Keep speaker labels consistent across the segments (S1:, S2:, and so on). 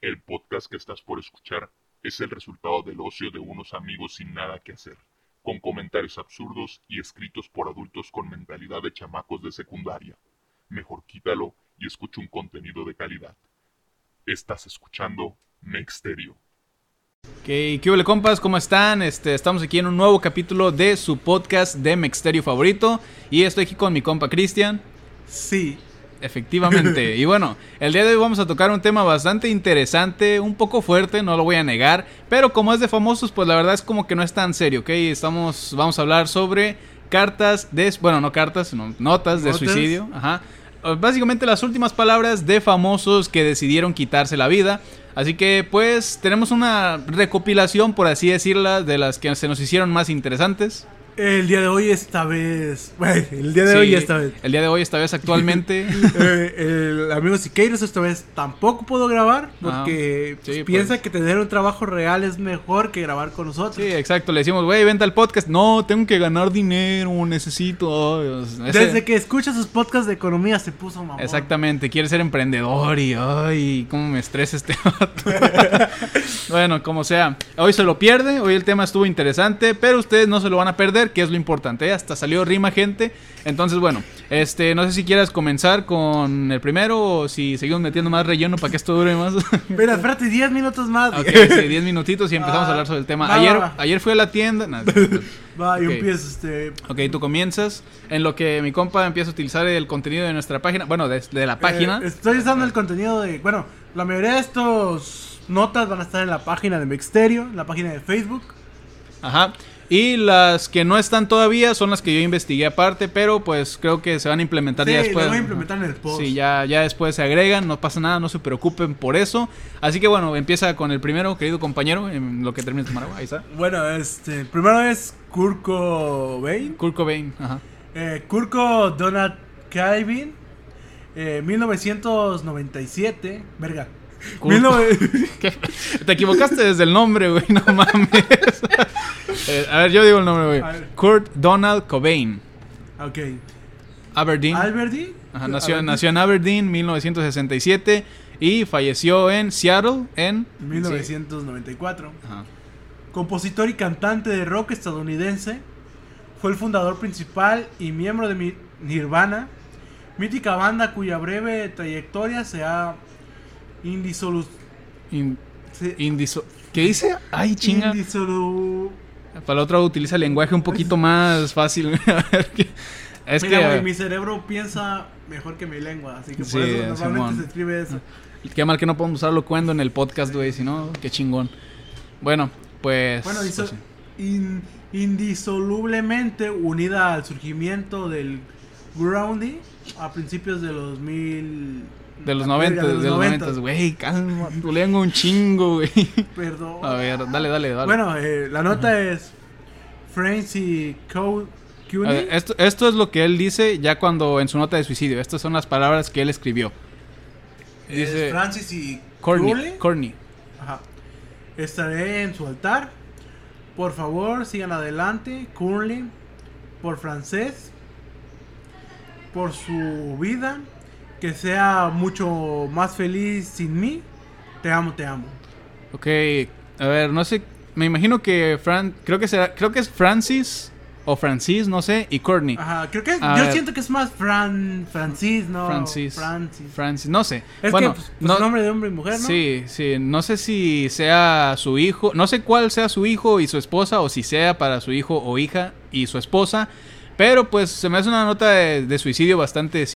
S1: El podcast que estás por escuchar es el resultado del ocio de unos amigos sin nada que hacer, con comentarios absurdos y escritos por adultos con mentalidad de chamacos de secundaria. Mejor quítalo y escucha un contenido de calidad. Estás escuchando Mexterio.
S2: ¿Qué, qué huele, compas? ¿Cómo están? Este, estamos aquí en un nuevo capítulo de su podcast de Mexterio favorito. Y estoy aquí con mi compa Cristian.
S3: Sí.
S2: Efectivamente. y bueno, el día de hoy vamos a tocar un tema bastante interesante, un poco fuerte, no lo voy a negar. Pero como es de famosos, pues la verdad es como que no es tan serio, ¿ok? Estamos, vamos a hablar sobre cartas de... Bueno, no cartas, sino notas de
S3: ¿Notas?
S2: suicidio. Ajá. Básicamente las últimas palabras de famosos que decidieron quitarse la vida. Así que pues tenemos una recopilación, por así decirla, de las que se nos hicieron más interesantes.
S3: El día de hoy esta vez. Bueno, el día de
S2: Sí,
S3: hoy esta vez.
S2: El día de hoy, esta vez actualmente.
S3: Eh, el amigo Siqueiros esta vez tampoco puedo grabar porque
S2: Ah, sí,
S3: pues, piensa
S2: pues.
S3: que tener un trabajo real es mejor que grabar con nosotros.
S2: Sí, exacto. Le decimos, güey, vente al podcast. No, tengo que ganar dinero, necesito. ese-
S3: Desde que escucha sus podcasts de economía se puso mamón.
S2: Exactamente, quiere ser emprendedor y ay, cómo me estresa este vato. Bueno, como sea, hoy se lo pierde, hoy el tema estuvo interesante, pero ustedes no se lo van a perder, que es lo importante. ¿eh? Hasta salió rima, gente. Entonces, bueno, este, no sé si quieras comenzar con el primero o si seguimos metiendo más relleno para que esto dure más.
S3: Pero espérate 10 minutos más.
S2: ok, sí, 10 minutitos y empezamos a hablar sobre el tema.
S3: Va,
S2: Ayer,
S3: va,
S2: ayer fui a la tienda. no,
S3: Va, y
S2: Ok.
S3: empiezo este.
S2: Ok, tú comienzas. En lo que mi compa empieza a utilizar el contenido de nuestra página. Bueno, de, de la página.
S3: eh, estoy usando el contenido de. Bueno, la mayoría de estos notas van a estar en la página de Mexterio, en la página de Facebook.
S2: Ajá. Y las que no están todavía son las que yo investigué aparte, pero pues creo que se van a implementar
S3: Sí,
S2: ya después.
S3: voy a implementar en el post.
S2: Sí, ya, ya después se agregan, no pasa nada, no se preocupen por eso. Así que bueno, empieza con el primero, querido compañero, en lo que termine de tomar agua. Ahí está.
S3: Bueno, este, primero es Kurko Bain.
S2: Kurt Cobain, ajá.
S3: Eh, Kurko Donald Calvin. Eh, 1997. Verga.
S2: Kurko.
S3: 19
S2: ¿Qué? Te equivocaste desde el nombre, güey, no mames. Eh, a ver, yo digo el nombre, güey. Kurt Donald Cobain,
S3: ok.
S2: Aberdeen.
S3: Alberti.
S2: Ajá, nació,
S3: Aberdeen,
S2: nació en Aberdeen 1967 y falleció en Seattle en
S3: 1994.
S2: Ajá.
S3: Compositor y cantante de rock estadounidense. Fue el fundador principal y miembro de Nirvana. Mítica banda cuya breve trayectoria se ha indisolu...
S2: In- indiso- ¿Qué dice? Ay, chinga.
S3: indisolu-
S2: Para la otra utiliza lenguaje un poquito más fácil. A ver, ¿qué? es
S3: Mira,
S2: que
S3: güey, mi cerebro piensa mejor que mi lengua, así que
S2: Sí,
S3: por eso normalmente
S2: Simón.
S3: se escribe eso.
S2: qué mal que no podemos usarlo cuando en el podcast, güey, si no, qué chingón. Bueno, pues
S3: Bueno,
S2: pues sí.
S3: in- indisolublemente unida al surgimiento del grounding a principios de los mil...
S2: de los
S3: la
S2: 90,
S3: verga,
S2: de los 90, güey, calma, tu lengua un chingo, güey.
S3: Perdón.
S2: A ver, dale, dale, dale.
S3: Bueno, eh, la nota es Francie Co-
S2: A
S3: Cooney.
S2: ver, esto, esto es lo que él dice ya cuando en su nota de suicidio. Estas son las palabras que él escribió.
S3: Es
S2: Dice
S3: Francis y
S2: Corny. Corny.
S3: Ajá. Estaré en su altar. Por favor, sigan adelante. Curly. Por francés. Por su vida. Que sea mucho más feliz sin mí. Te amo, te amo.
S2: Ok, a ver, no sé, me imagino que Fran, creo que será, creo que es Francis o Francis, no sé, y Courtney.
S3: Ajá, creo que es- yo
S2: ver.
S3: siento que es más Fran, Francis, ¿no?
S2: Francis.
S3: Francis.
S2: Francis, no sé.
S3: Es
S2: bueno,
S3: que pues, pues,
S2: no,
S3: nombre de hombre y mujer, ¿no?
S2: sí, sí, no sé si sea su hijo, no sé cuál sea su hijo y su esposa o si sea para su hijo o hija y su esposa, pero pues se me hace una nota de, de suicidio bastante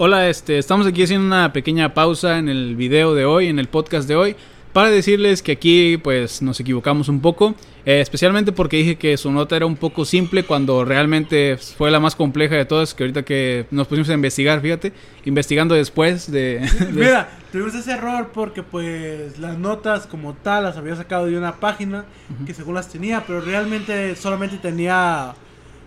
S2: Hola, este, estamos aquí haciendo una pequeña pausa en el video de hoy, en el podcast de hoy, para decirles que aquí pues nos equivocamos un poco, eh, especialmente porque dije que su nota era un poco simple cuando realmente fue la más compleja de todas, que ahorita que nos pusimos a investigar, fíjate, investigando después de... de-
S3: Mira, tuvimos ese error porque pues las notas como tal las había sacado de una página que según las tenía, pero realmente solamente tenía...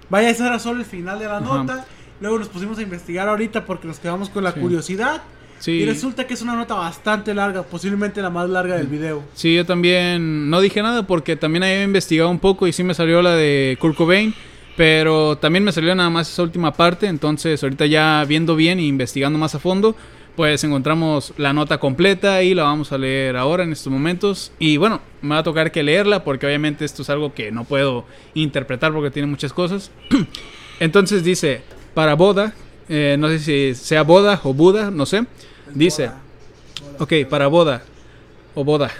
S3: Vaya, eso era solo el final de la
S2: Ajá.
S3: nota. Luego nos pusimos a investigar ahorita porque nos quedamos con la
S2: Sí.
S3: curiosidad.
S2: Sí.
S3: Y resulta que es una nota bastante larga, posiblemente la más larga del video.
S2: Sí, yo también no dije nada porque también había investigado un poco y sí me salió la de Kurt Cobain, pero también me salió nada más esa última parte, entonces ahorita ya viendo bien e investigando más a fondo, pues encontramos la nota completa y la vamos a leer ahora en estos momentos. Y bueno, me va a tocar que leerla porque obviamente esto es algo que no puedo interpretar porque tiene muchas cosas. Entonces dice, para boda, eh, no sé si sea boda o Buda, no sé. Dice, ok, para boda o boda.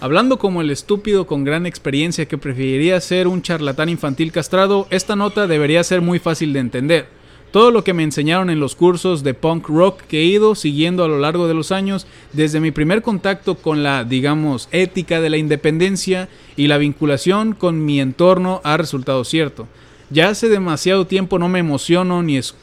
S2: Hablando como el estúpido con gran experiencia que preferiría ser un charlatán infantil castrado, esta nota debería ser muy fácil de entender. Todo lo que me enseñaron en los cursos de punk rock que he ido siguiendo a lo largo de los años, desde mi primer contacto con la, digamos, ética de la independencia y la vinculación con mi entorno ha resultado cierto. Ya hace demasiado tiempo no me emociono ni es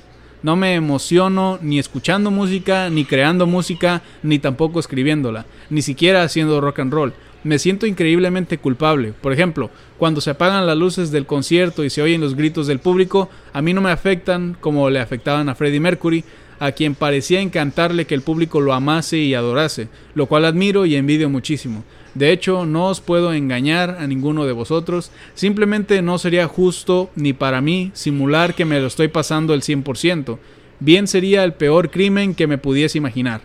S2: no me emociono ni escuchando música, ni creando música, ni tampoco escribiéndola, ni siquiera haciendo rock and roll. Me siento increíblemente culpable. Por ejemplo, cuando se apagan las luces del concierto y se oyen los gritos del público, a mí no me afectan como le afectaban a Freddie Mercury, a quien parecía encantarle que el público lo amase y adorase, lo cual admiro y envidio muchísimo. De hecho, no os puedo engañar a ninguno de vosotros, simplemente no sería justo ni para mí simular que me lo estoy pasando el 100%, bien sería el peor crimen que me pudiese imaginar.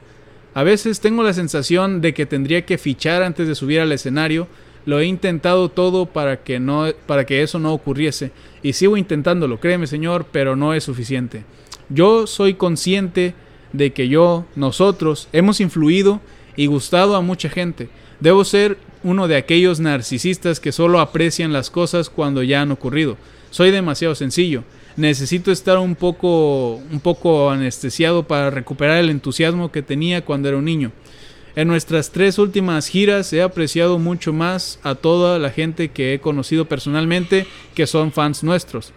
S2: A veces tengo la sensación de que tendría que fichar antes de subir al escenario, lo he intentado todo para que no para que eso no ocurriese y sigo intentándolo, créeme, señor, pero no es suficiente. Yo soy consciente de que yo, nosotros, hemos influido y gustado a mucha gente. Debo ser uno de aquellos narcisistas que solo aprecian las cosas cuando ya han ocurrido. Soy demasiado sencillo. Necesito estar un poco, un poco anestesiado para recuperar el entusiasmo que tenía cuando era un niño. En nuestras tres últimas giras he apreciado mucho más a toda la gente que he conocido personalmente que son fans nuestros.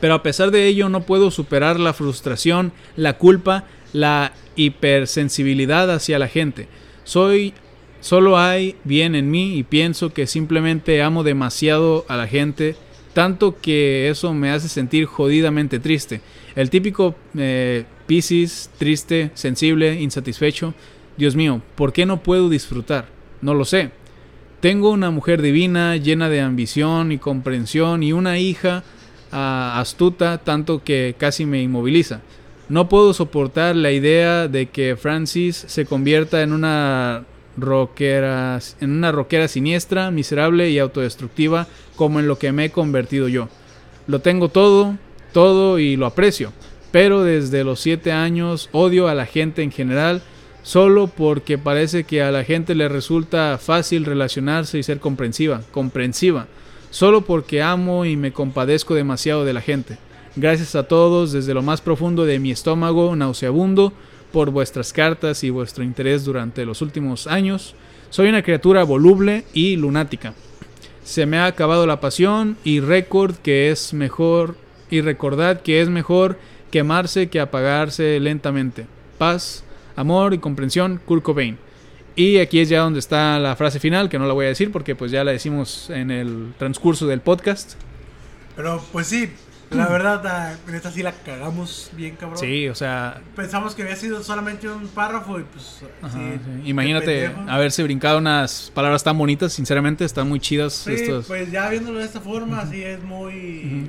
S2: Pero a pesar de ello no puedo superar la frustración, la culpa, la hipersensibilidad hacia la gente. Soy solo hay bien en mí y pienso que simplemente amo demasiado a la gente, tanto que eso me hace sentir jodidamente triste. El típico eh, Piscis, triste, sensible, insatisfecho. Dios mío, ¿por qué no puedo disfrutar? No lo sé. Tengo una mujer divina, llena de ambición y comprensión, y una hija ah, astuta, tanto que casi me inmoviliza. No puedo soportar la idea de que Francis se convierta en una rockera, en una rockera siniestra, miserable y autodestructiva, como en lo que me he convertido yo. Lo tengo todo, todo y lo aprecio, pero desde los siete años odio a la gente en general, solo porque parece que a la gente le resulta fácil relacionarse y ser comprensiva, comprensiva, solo porque amo y me compadezco demasiado de la gente. Gracias a todos desde lo más profundo de mi estómago nauseabundo por vuestras cartas y vuestro interés durante los últimos años. Soy una criatura voluble y lunática. Se me ha acabado la pasión y récord que es mejor y recordad que es mejor quemarse que apagarse lentamente. Paz, amor y comprensión, Kurt Cobain. Y aquí es ya donde está la frase final, que no la voy a decir porque pues ya la decimos en el transcurso del podcast.
S3: Pero pues sí, la verdad, ah, en esta sí la cagamos bien, cabrón.
S2: Sí, o sea,
S3: Pensamos que había sido solamente un párrafo y pues.
S2: Ajá,
S3: sí,
S2: Imagínate haberse brincado unas palabras tan bonitas, sinceramente, están muy chidas
S3: Sí,
S2: estos.
S3: pues ya viéndolo de esta forma, sí es muy.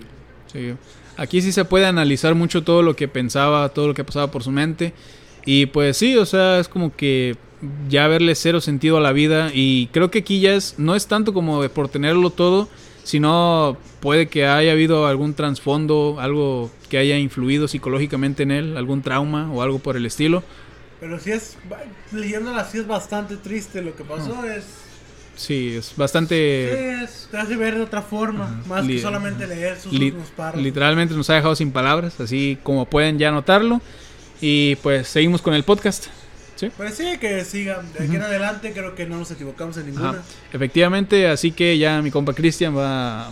S2: Sí. Aquí sí se puede analizar mucho todo lo que pensaba, todo lo que pasaba por su mente. Y pues sí, o sea, es como que ya verle cero sentido a la vida. Y creo que aquí ya es, no es tanto como de por tenerlo todo, sino puede que haya habido algún trasfondo, algo que haya influido psicológicamente en él, algún trauma o algo por el estilo.
S3: Pero sí es. Leyéndola sí es bastante triste lo que pasó. Es.
S2: Sí, es bastante...
S3: sí, es- te hace ver de otra forma. Más que solamente leer sus
S2: Li-
S3: últimos párrafos.
S2: literalmente nos ha dejado sin palabras, así como pueden ya notarlo. Y pues seguimos con el podcast. ¿Sí?
S3: Pues sí, que sigan. De aquí en adelante creo que no nos equivocamos en ninguna.
S2: Ajá. Efectivamente, así que ya mi compa Cristian va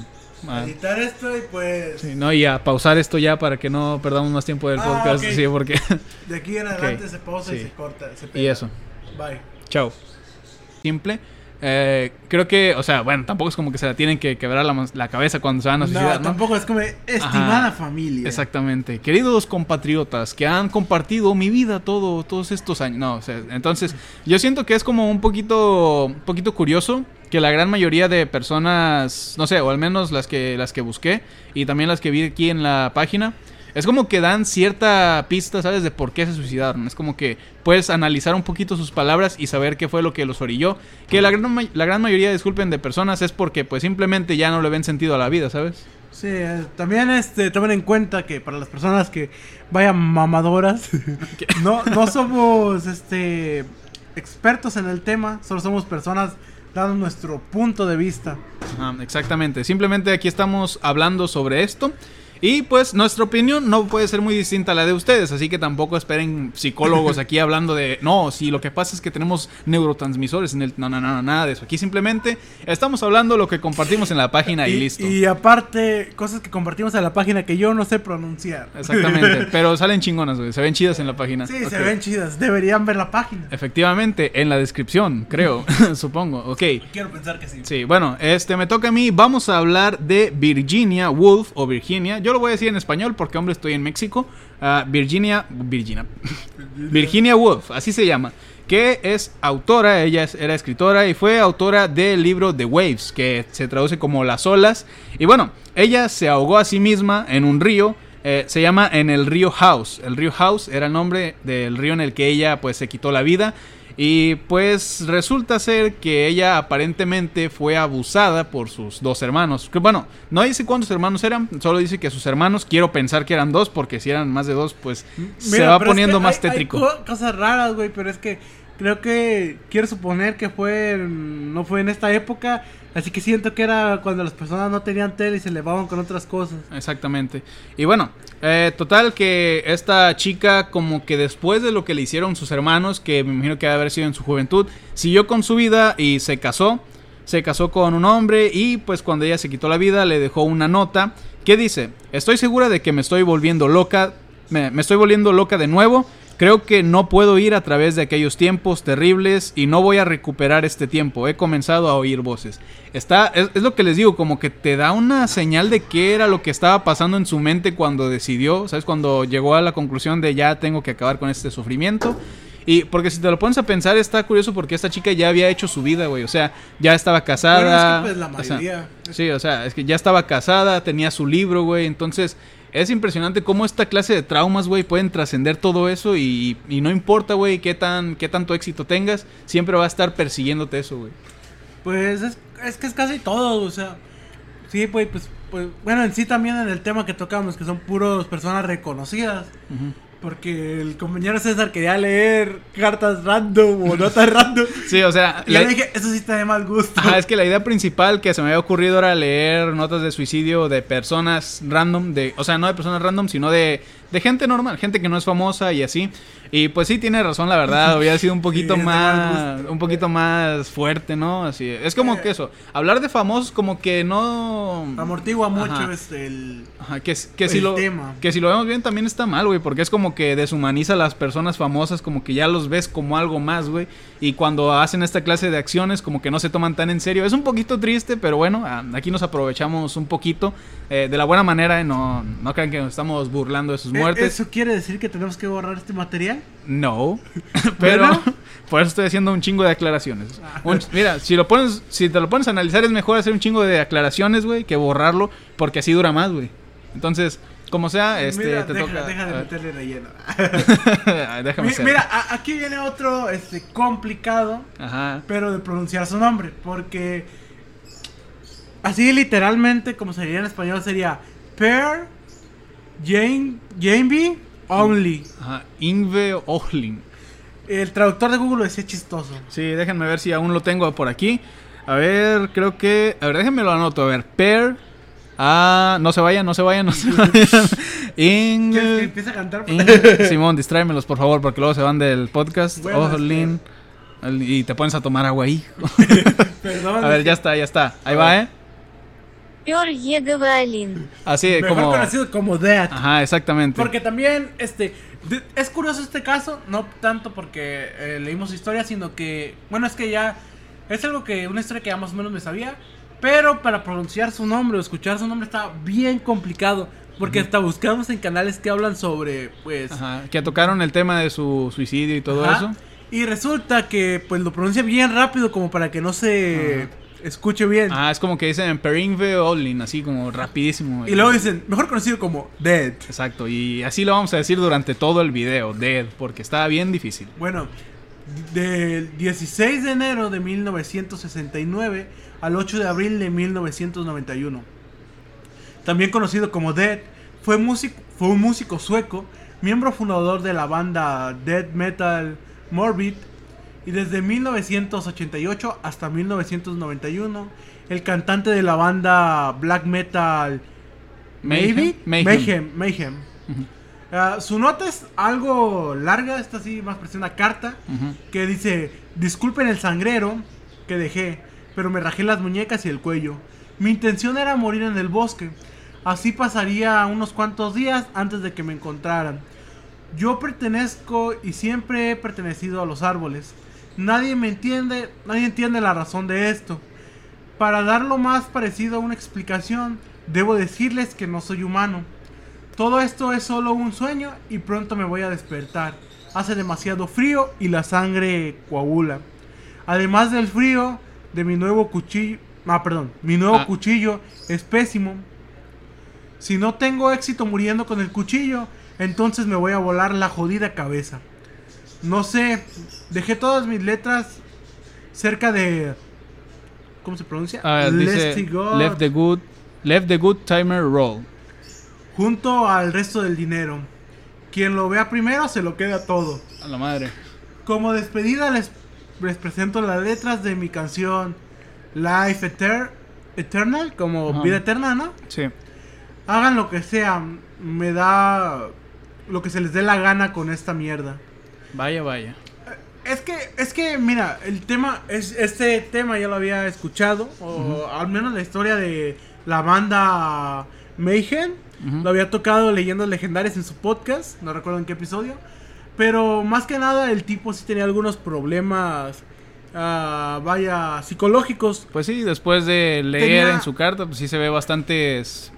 S2: a,
S3: Editar esto y pues.
S2: sí, no, y a pausar esto ya para que no perdamos más tiempo del
S3: Ah,
S2: podcast.
S3: ok.
S2: Sí, porque...
S3: De aquí en adelante
S2: Ok,
S3: se pausa y
S2: sí.
S3: se corta. Se
S2: y eso.
S3: Bye.
S2: Chao. Simple. Eh, creo que, o sea, bueno, tampoco es como que se la tienen que quebrar la, la cabeza cuando se van a suicidar, ¿no?
S3: tampoco es como estimada
S2: Ajá.
S3: familia.
S2: Exactamente. Queridos compatriotas que han compartido mi vida todo, todos estos años. No, o sea, entonces yo siento que es como un poquito, un poquito curioso que la gran mayoría de personas, no sé, o al menos las que, las que busqué y también las que vi aquí en la página, es como que dan cierta pista, ¿sabes? De por qué se suicidaron. Es como que puedes analizar un poquito sus palabras y saber qué fue lo que los orilló. Que la gran, la gran mayoría, disculpen, de personas es porque pues simplemente ya no le ven sentido a la vida, ¿sabes?
S3: Sí, eh, también este, tomen en cuenta que para las personas que vayan mamadoras, no, no somos este, expertos en el tema, solo somos personas dando nuestro punto de vista.
S2: Ajá, exactamente. Simplemente aquí estamos hablando sobre esto. Y pues nuestra opinión no puede ser muy distinta a la de ustedes, así que tampoco esperen psicólogos aquí hablando de, no, si lo que pasa es que tenemos neurotransmisores en el... No, no, no, nada de eso. Aquí simplemente estamos hablando lo que compartimos en la página y, listo.
S3: Y aparte, cosas que compartimos en la página que yo no sé pronunciar.
S2: Exactamente, pero salen chingonas, güey, se ven chidas en la página.
S3: Sí, se ven chidas. Deberían ver la página.
S2: Efectivamente, en la descripción, creo, supongo. Ok.
S3: Quiero pensar que sí.
S2: Sí, bueno, este me toca a mí. Vamos a hablar de Virginia Woolf o Virginia. Yo lo voy a decir en español porque, hombre, estoy en México. Ah, Virginia, Virginia, Virginia Woolf, así se llama. Que es autora, ella es- era escritora y fue autora del libro The Waves, que se traduce como Las olas. Y bueno, ella se ahogó a sí misma en un río. eh, se llama en el río House. El río House era el nombre del río en el que ella pues se quitó la vida. Y pues resulta ser que ella aparentemente fue abusada por sus dos hermanos. Que bueno, no dice cuántos hermanos eran, solo dice que sus hermanos, quiero pensar que eran dos, porque si eran más de dos, pues se va
S3: es
S2: poniendo
S3: que
S2: más
S3: hay-
S2: tétrico.
S3: Hay cosas raras, güey, pero es que creo que quiero suponer que fue no fue en esta época, así que siento que era cuando las personas no tenían tele y se elevaban con otras cosas.
S2: Exactamente. Y bueno, eh, total que esta chica como que después de lo que le hicieron sus hermanos, que me imagino que debe haber sido en su juventud, siguió con su vida y se casó. Se casó con un hombre y pues cuando ella se quitó la vida le dejó una nota que dice, estoy segura de que me estoy volviendo loca, me, me estoy volviendo loca de nuevo. Creo que no puedo ir a través de aquellos tiempos terribles y no voy a recuperar este tiempo. He comenzado a oír voces. Está, es, es lo que les digo, como que te da una señal de qué era lo que estaba pasando en su mente cuando decidió, ¿sabes? Cuando llegó a la conclusión de ya tengo que acabar con este sufrimiento. Y porque si te lo pones a pensar, está curioso porque esta chica ya había hecho su vida, güey. O sea, ya estaba casada.
S3: Bueno, es que, pues, la
S2: o sea,
S3: mayoría.
S2: sí, o sea, es que ya estaba casada, tenía su libro, güey. Entonces, es impresionante cómo esta clase de traumas, güey, pueden trascender todo eso. Y, y no importa, güey, qué, tan, qué tanto éxito tengas, siempre va a estar persiguiéndote eso, güey.
S3: Pues es, es que es casi todo, o sea, sí, pues, pues, pues, bueno, en sí también en el tema que tocamos, que son puros personas reconocidas.
S2: Ujú.
S3: Porque el compañero César quería leer cartas random o notas random.
S2: Sí, o sea,
S3: Y yo
S2: la-
S3: dije, eso sí está de mal gusto.
S2: Ajá, es que la idea principal que se me había ocurrido era leer notas de suicidio de personas random, de, o sea, no de personas random, sino de, de gente normal, gente que no es famosa y así. Y pues sí tiene razón, la verdad, hubiera sido un poquito
S3: Sí, es
S2: más, un poquito más fuerte, ¿no? Así, es como que eso, hablar de famosos como que no
S3: Amortigua mucho
S2: Ajá.
S3: este, el...
S2: Ajá, que, que, si
S3: el
S2: lo,
S3: tema.
S2: que si lo vemos bien también está mal, güey, porque es como que deshumaniza a las personas famosas, como que ya los ves como algo más, güey, y cuando hacen esta clase de acciones como que no se toman tan en serio. Es un poquito triste, pero bueno, ah, aquí nos aprovechamos un poquito eh, de la buena manera, y no, no crean que nos estamos burlando de sus
S3: Eh,
S2: muertes.
S3: ¿Eso quiere decir que tenemos que borrar este material?
S2: No, pero
S3: Bueno.
S2: por eso estoy haciendo un chingo de aclaraciones. Un- mira, si lo pones, si te lo pones a analizar es mejor hacer un chingo de aclaraciones, güey, que borrarlo, porque así dura más, güey. Entonces, como sea, este,
S3: Mira,
S2: te
S3: deja,
S2: toca.
S3: deja de meterle relleno.
S2: Déjame.
S3: Mira, a- aquí viene otro este, complicado,
S2: Ajá.
S3: pero de pronunciar su nombre, porque así literalmente, como se diría en español, sería Per Jane, Jamie Only.
S2: Ajá. Ingve Ohlin.
S3: El traductor de Google lo decía chistoso.
S2: Sí, déjenme ver si aún lo tengo por aquí. A ver, creo que. A ver, déjenme lo anoto. A ver, Per. Ah, no se vayan, no se vayan, no se vayan. Ing.
S3: ¿Quieres que empiece a cantar?
S2: Ing- Simón, distráemelos, por favor, porque luego se van del podcast. Ohlin. Y te pones a tomar agua ahí.
S3: Perdón.
S2: A ver, ya está, ya está. Ahí va, ¿eh?
S4: peor
S2: Así
S3: Mejor
S2: como.
S3: conocido como Dead.
S2: Ajá, exactamente.
S3: Porque también, este. Es curioso este caso, no tanto porque eh, leímos historia, sino que. Bueno, es que ya. Es algo que. Una historia que ya más o menos me sabía. Pero para pronunciar su nombre o escuchar su nombre estaba bien complicado. Porque hasta buscamos en canales que hablan sobre, pues...
S2: Ajá, que tocaron el tema de su suicidio y todo
S3: Ajá.
S2: eso.
S3: Y resulta que, pues, lo pronuncia bien rápido como para que no se... Ajá. Escuche bien.
S2: Ah, es como que dicen Peringve Olin, así como rapidísimo.
S3: Y luego dicen, mejor conocido como Dead.
S2: Exacto, y así lo vamos a decir durante todo el video, Dead, porque está bien difícil.
S3: Bueno, del 16 de enero de 1969 al 8 de abril de 1991. También conocido como Dead, fue, músico, fue un músico sueco, miembro fundador de la banda Dead Metal Morbid, y desde 1988 hasta 1991, el cantante de la banda Black Metal Maybe
S2: Mayhem.
S3: Mayhem. Mayhem. Ah, su nota es algo larga, esta sí más parece una carta que dice, disculpen el sangrero que dejé, pero me rajé las muñecas y el cuello. Mi intención era morir en el bosque. Así pasaría unos cuantos días antes de que me encontraran. Yo pertenezco y siempre he pertenecido a los árboles. Nadie me entiende, nadie entiende la razón de esto. Para dar lo más parecido a una explicación, debo decirles que no soy humano. Todo esto es solo un sueño y pronto me voy a despertar. Hace demasiado frío y la sangre coagula. Además del frío de mi nuevo cuchillo, ah, perdón, mi nuevo
S2: Ah.
S3: cuchillo es pésimo. Si no tengo éxito muriendo con el cuchillo, entonces me voy a volar la jodida cabeza. No sé, dejé todas mis letras cerca de ¿cómo se pronuncia?
S2: Ah, dice, left the good, left the good timer roll.
S3: junto al resto del dinero. Quien lo vea primero se lo queda todo.
S2: A la madre.
S3: Como despedida les, les presento las letras de mi canción Life Eter- Eternal, como vida eterna, ¿no?
S2: Sí.
S3: Hagan lo que sea, me da lo que se les dé la gana con esta mierda.
S2: Vaya, vaya.
S3: Es que, es que, mira, el tema, es, este tema ya lo había escuchado, o al menos la historia de la banda Mayhem, lo había tocado leyendas legendarias en su podcast, no recuerdo en qué episodio, pero más que nada el tipo sí tenía algunos problemas, ah, vaya, psicológicos.
S2: Pues sí, después de leer
S3: Tenía-
S2: en su carta, pues sí se ve bastantes,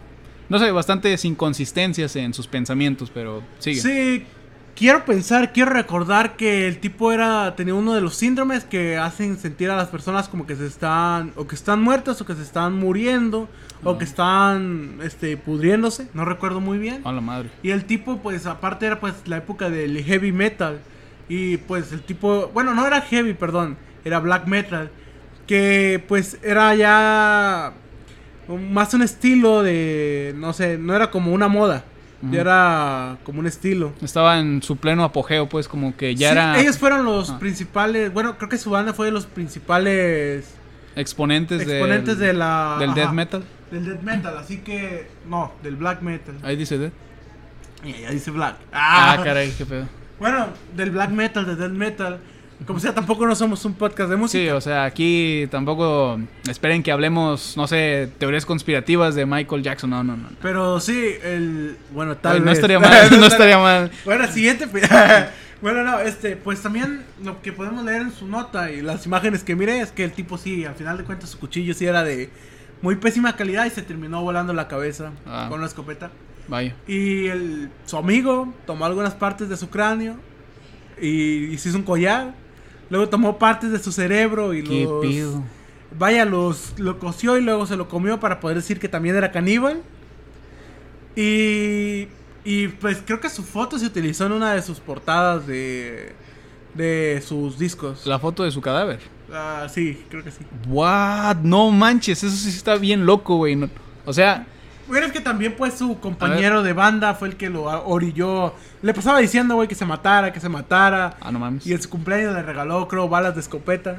S2: no sé, bastantes inconsistencias en sus pensamientos, pero sigue.
S3: Sí, quiero pensar, quiero recordar que el tipo era tenía uno de los síndromes que hacen sentir a las personas como que se están o que están muertas o que se están muriendo o
S2: Ah.
S3: que están este pudriéndose, no recuerdo muy bien.
S2: A la madre.
S3: Y el tipo pues aparte era pues la época del heavy metal y pues el tipo, bueno, no era heavy, perdón, era black metal que pues era ya más un estilo de no sé, no era como una moda. Ya era como un estilo.
S2: Estaba en su pleno apogeo, pues como que ya
S3: Sí,
S2: era
S3: Ellos fueron los
S2: Ah.
S3: principales. Bueno, creo que su banda fue de los principales
S2: exponentes,
S3: exponentes
S2: del,
S3: de la.
S2: del
S3: ajá,
S2: death metal.
S3: Del death metal, así que. No, del black metal.
S2: Ahí dice death.
S3: Y ya dice black.
S2: Ah, caray, qué pedo.
S3: Bueno, del black metal, del death metal. Como sea, tampoco no somos un podcast de música.
S2: Sí, o sea, aquí tampoco esperen que hablemos, no sé, teorías conspirativas de Michael Jackson. No, no, no.
S3: Pero sí, el. Bueno, tal
S2: Ay, no
S3: vez.
S2: estaría mal, no estaría mal.
S3: Bueno, siguiente. pe- bueno, no, este, pues también lo que podemos leer en su nota y las imágenes que miré es que el tipo sí, al final de cuentas su cuchillo sí era de muy pésima calidad y se terminó volando la cabeza
S2: Ah.
S3: con una escopeta.
S2: Vaya.
S3: Y el, su amigo tomó algunas partes de su cráneo y, y se hizo un collar. Luego tomó partes de su cerebro y
S2: Qué
S3: los...
S2: pedo.
S3: Vaya, los, lo coció y luego se lo comió para poder decir que también era caníbal. Y, y pues creo que su foto se utilizó en una de sus portadas de, de sus discos.
S2: La foto de su cadáver.
S3: Ah, sí, creo que sí.
S2: What? No manches, eso sí está bien loco, güey. No- o sea,
S3: Bueno, es que también pues su compañero de banda fue el que lo orilló. Le pasaba diciendo, güey, que se matara, que se matara.
S2: ah, no mames.
S3: Y en su cumpleaños le regaló, creo, balas de escopeta.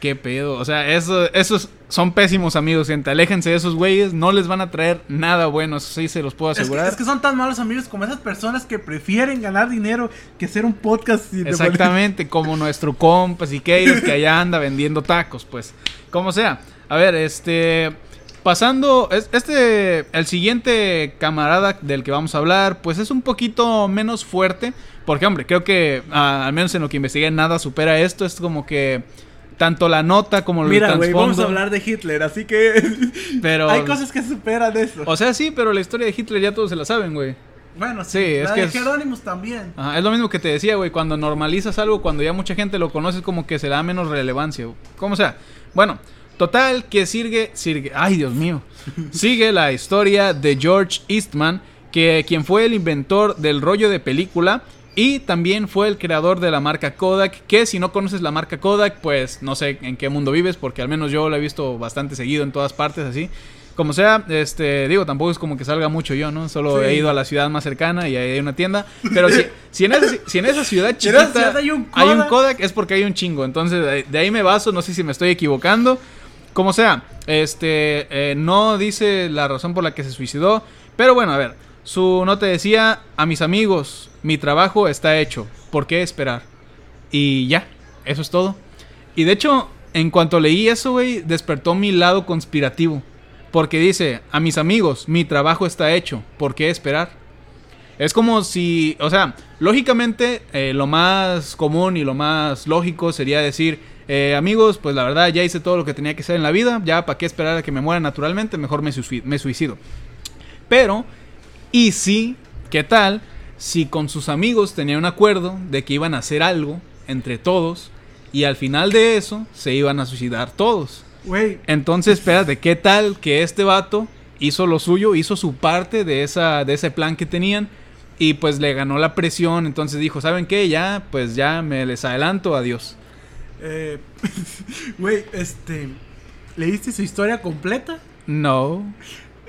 S2: Qué pedo. O sea, eso, esos son pésimos amigos, gente. Aléjense de esos güeyes. No les van a traer nada bueno. Eso sí se los puedo
S3: Es que,
S2: asegurar.
S3: es que son tan malos amigos como esas personas que prefieren ganar dinero que hacer un podcast. y
S2: Exactamente, como nuestro compa Siqueiros que allá anda vendiendo tacos, pues. Como sea. A ver, este. Pasando. es- Este. El siguiente camarada del que vamos a hablar, pues es un poquito menos fuerte. Porque, hombre, creo que. ah, al menos en lo que investigué, nada supera esto. Es como que. Tanto la nota como el
S3: Mira, güey, vamos a hablar de Hitler, así que
S2: Pero.
S3: hay cosas que superan eso.
S2: O sea, sí, pero la historia de Hitler ya todos se la saben, güey.
S3: bueno, sí,
S2: sí, es
S3: la
S2: que
S3: de
S2: es-
S3: Jerónimos también.
S2: Ajá, es lo mismo que te decía, güey. Cuando normalizas algo, cuando ya mucha gente lo conoce, es como que se le da menos relevancia. güey. Como sea. Bueno, Total, que sigue, sigue, ay Dios mío, sigue la historia de George Eastman, que quien fue el inventor del rollo de película y también fue el creador de la marca Kodak, que si no conoces la marca Kodak, pues no sé en qué mundo vives, porque al menos yo la he visto bastante seguido en todas partes así. Como sea, este, digo, tampoco es como que salga mucho yo, ¿no? Solo
S3: Sí.
S2: he ido a la ciudad más cercana y ahí hay una tienda. Pero si, si, en, esa, si en esa ciudad chiquita
S3: hay un
S2: hay un
S3: Kodak.
S2: Es porque hay un chingo. Entonces, de ahí me baso, no sé si me estoy equivocando. Como sea, este, eh, no dice la razón por la que se suicidó. Pero bueno, a ver, su nota decía, a mis amigos, mi trabajo está hecho. ¿Por qué esperar? Y ya, eso es todo. Y de hecho, en cuanto leí eso, güey, despertó mi lado conspirativo. Porque dice, a mis amigos, mi trabajo está hecho. ¿Por qué esperar? Es como si, o sea, lógicamente eh, lo más común y lo más lógico sería decir, eh, amigos, pues la verdad ya hice todo lo que tenía que hacer en la vida, ya para qué esperar a que me muera naturalmente, mejor me, suici- me suicido. Pero, ¿y si, qué tal, si con sus amigos tenía un acuerdo de que iban a hacer algo entre todos y al final de eso se iban a suicidar todos?
S3: Güey,
S2: Entonces, espérate, ¿qué tal que este vato hizo lo suyo, hizo su parte de, esa, de ese plan que tenían y pues le ganó la presión? Entonces dijo, ¿saben qué? Ya, pues ya me les adelanto, adiós.
S3: Eh, güey, este, ¿leíste su historia completa?
S2: No.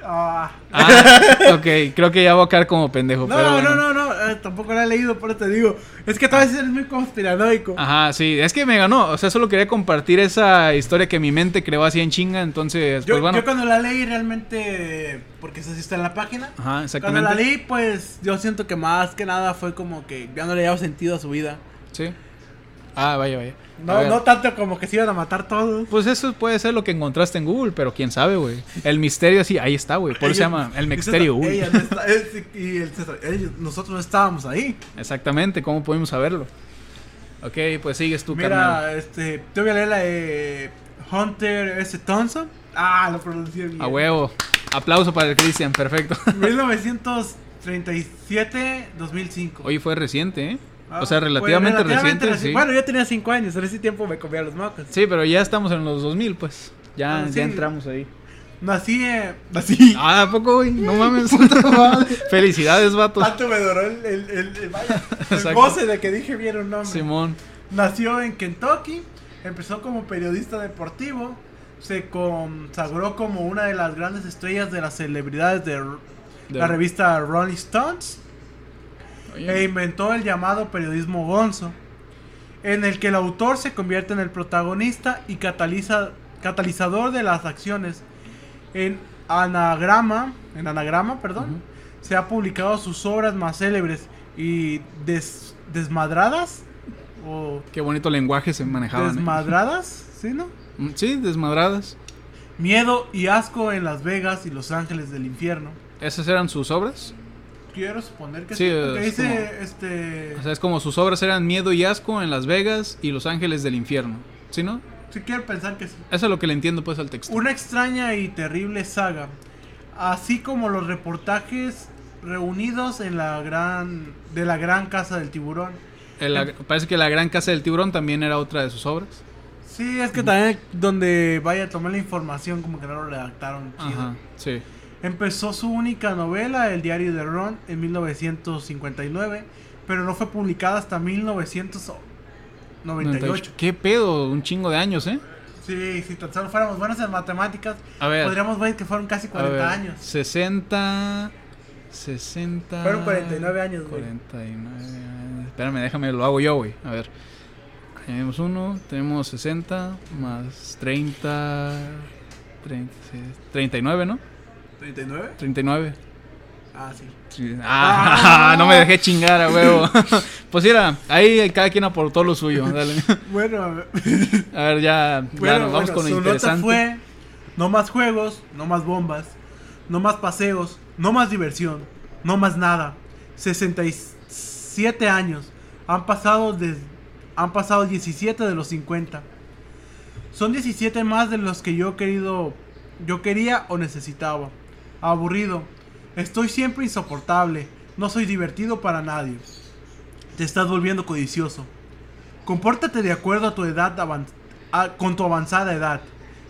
S3: Ah.
S2: Ah, ok, creo que ya voy a quedar como pendejo.
S3: No,
S2: pero
S3: no,
S2: bueno.
S3: no, no, eh, tampoco la he leído, pero te digo, es que tal vez eres muy conspiranoico.
S2: Ajá, sí, es que me ganó. O sea, solo quería compartir esa historia que mi mente creó así en chinga. Entonces,
S3: Yo,
S2: pues bueno.
S3: yo cuando la leí realmente, porque eso sí está en la página,
S2: Ajá,
S3: cuando
S2: exactamente.
S3: la leí pues yo siento que más que nada fue como que ya no le daba sentido a su vida.
S2: Sí. Ah, vaya, vaya.
S3: No, no tanto como que se iban a matar todos.
S2: Pues eso puede ser lo que encontraste en Google, pero quién sabe, güey. El misterio sí, ahí está, güey. Por eso se llama el misterio Google.
S3: ella no está- es- y el César, ellos- nosotros no estábamos ahí.
S2: Exactamente, ¿cómo pudimos saberlo? Ok, pues sigues tú,
S3: Mira,
S2: carnal.
S3: este, te voy a leer la de Hunter S. Thompson. Ah, lo pronuncié bien.
S2: A huevo. Aplauso para el Cristian, perfecto.
S3: 1937-2005.
S2: Oye, fue reciente, ¿eh?
S3: Ah,
S2: o sea,
S3: fue
S2: relativamente,
S3: relativamente
S2: reciente,
S3: reci-
S2: sí.
S3: Bueno, yo tenía 5 años, en ese tiempo me comía los mocos.
S2: Sí, pero ya estamos en los 2000, pues. Ya,
S3: Ah, sí.
S2: ya entramos ahí.
S3: Nací, eh, nací.
S2: Ah, ¿a poco, güey? No mames. Felicidades, vato.
S3: Tanto me duró el, el, el- el- vaya, el goce de que dije bien un nombre.
S2: Simón.
S3: Nació en Kentucky, empezó como periodista deportivo, se consagró como una de las grandes estrellas de las celebridades de,
S2: De-
S3: la revista Rolling Stones e inventó el llamado periodismo gonzo, en el que el autor se convierte en el protagonista y cataliza, catalizador de las acciones. En anagrama, en anagrama, perdón, se ha publicado sus obras más célebres y des- desmadradas o
S2: Qué bonito lenguaje se manejaban. ¿eh?
S3: desmadradas, ¿sí no?
S2: Mm, Sí, desmadradas.
S3: Miedo y asco en Las Vegas y Los Ángeles del infierno.
S2: ¿Esas eran sus obras?
S3: Quiero suponer que
S2: Sí,
S3: porque
S2: es
S3: dice
S2: como-
S3: este
S2: O sea, es como sus obras eran Miedo y Asco en Las Vegas y Los Ángeles del Infierno. ¿Sí, no?
S3: sí quiero pensar que sí.
S2: Eso es lo que le entiendo, pues, al texto.
S3: Una extraña y terrible saga, así como los reportajes reunidos en la gran de la gran casa del tiburón.
S2: El- la- parece que La Gran Casa del Tiburón también era otra de sus obras.
S3: Sí, es que también donde vaya a tomar la información como que no lo redactaron chido.
S2: Ajá, sí.
S3: Empezó su única novela, El diario de Ron, en 1959, pero no fue publicada hasta 1998.
S2: ¿Qué pedo? Un chingo de años, ¿eh?
S3: Sí, si tan solo fuéramos buenos en matemáticas,
S2: A ver.
S3: podríamos ver que fueron casi
S2: a
S3: 40
S2: ver,
S3: años.
S2: 60. 60.
S3: Fueron 49 años, güey.
S2: 49 años. Espérame, déjame, lo hago yo, güey. A ver. Tenemos uno, tenemos 60 más 30. 30 39, ¿no?
S3: ¿39?
S2: 39.
S3: Ah, sí.
S2: Sí. Ah, no me dejé chingar a huevo. pues mira, ahí cada quien aportó lo suyo. Dale.
S3: Bueno, a ver.
S2: A ver, ya, ya
S3: Bueno,
S2: nos vamos
S3: bueno,
S2: con lo interesante.
S3: nota fue no más juegos, no más bombas, no más paseos, no más diversión, no más nada. 67 años han pasado des- han pasado 17 de los 50. Son 17 más de los que yo querido yo quería o necesitaba. Aburrido. Estoy siempre insoportable. No soy divertido para nadie. Te estás volviendo codicioso. Compórtate de acuerdo a tu edad avan- a- con tu avanzada edad.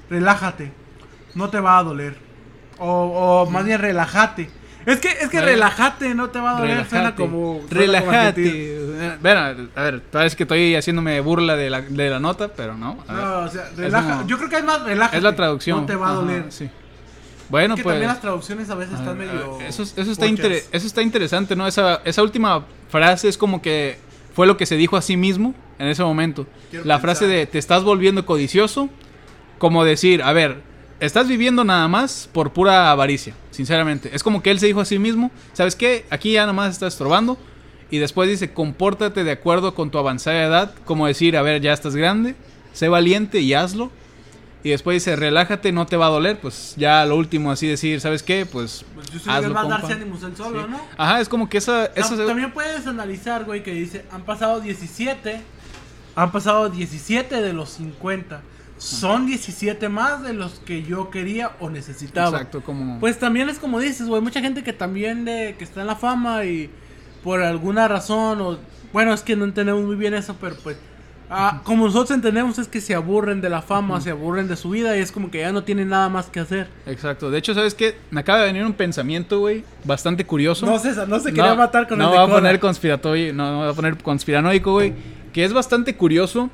S3: relájate, no te va a doler. O, o más bien relájate. Es que, es que relájate, no te va a doler, suena
S2: Relájate.
S3: como... suena como argentino.
S2: Relájate. Bueno, a ver, parece que estoy haciéndome burla de la, de la nota, pero no. a ver.
S3: No, o sea, relaja.
S2: como-
S3: Yo creo que es más relájate.
S2: es la traducción.
S3: No te va a
S2: Ajá,
S3: doler.
S2: sí. Bueno,
S3: que
S2: pues.
S3: también las traducciones a veces están
S2: ver,
S3: medio...
S2: a ver, eso, eso, está inter- eso está interesante, ¿no? Esa, esa última frase es como que fue lo que se dijo a sí mismo en ese momento.
S3: Quiero
S2: la
S3: pensar.
S2: frase de te estás volviendo codicioso, como decir, a ver, estás viviendo nada más por pura avaricia, sinceramente. Es como que él se dijo a sí mismo, ¿sabes qué? Aquí ya nada más estás estorbando. Y después dice, compórtate de acuerdo con tu avanzada edad, como decir, a ver, ya estás grande, sé valiente y hazlo. Y después dice, relájate, no te va a doler. Pues ya lo último, así decir, ¿sabes qué? Pues
S3: Pues yo sé que
S2: hazlo,
S3: va a darse ánimos él solo,
S2: Sí.
S3: ¿no?
S2: Ajá, es como que esa... esa
S3: Tam- También puedes analizar, güey, que dice, han pasado 17, han pasado 17 de los 50. Son 17 más de los que yo quería o necesitaba.
S2: Exacto, como...
S3: Pues también es como dices, güey, mucha gente que también de, que está en la fama y por alguna razón o bueno, es que no entendemos muy bien eso, pero pues ah, como nosotros entendemos es que se aburren de la fama, se aburren de su vida y es como que ya no tienen nada más que hacer.
S2: Exacto. De hecho, ¿sabes qué? Me acaba de venir un pensamiento, güey, bastante curioso.
S3: No, César, no se quería matar con
S2: no
S3: el de
S2: va a poner conspiratorio, no, no va a poner conspiranoico, güey. Que es bastante curioso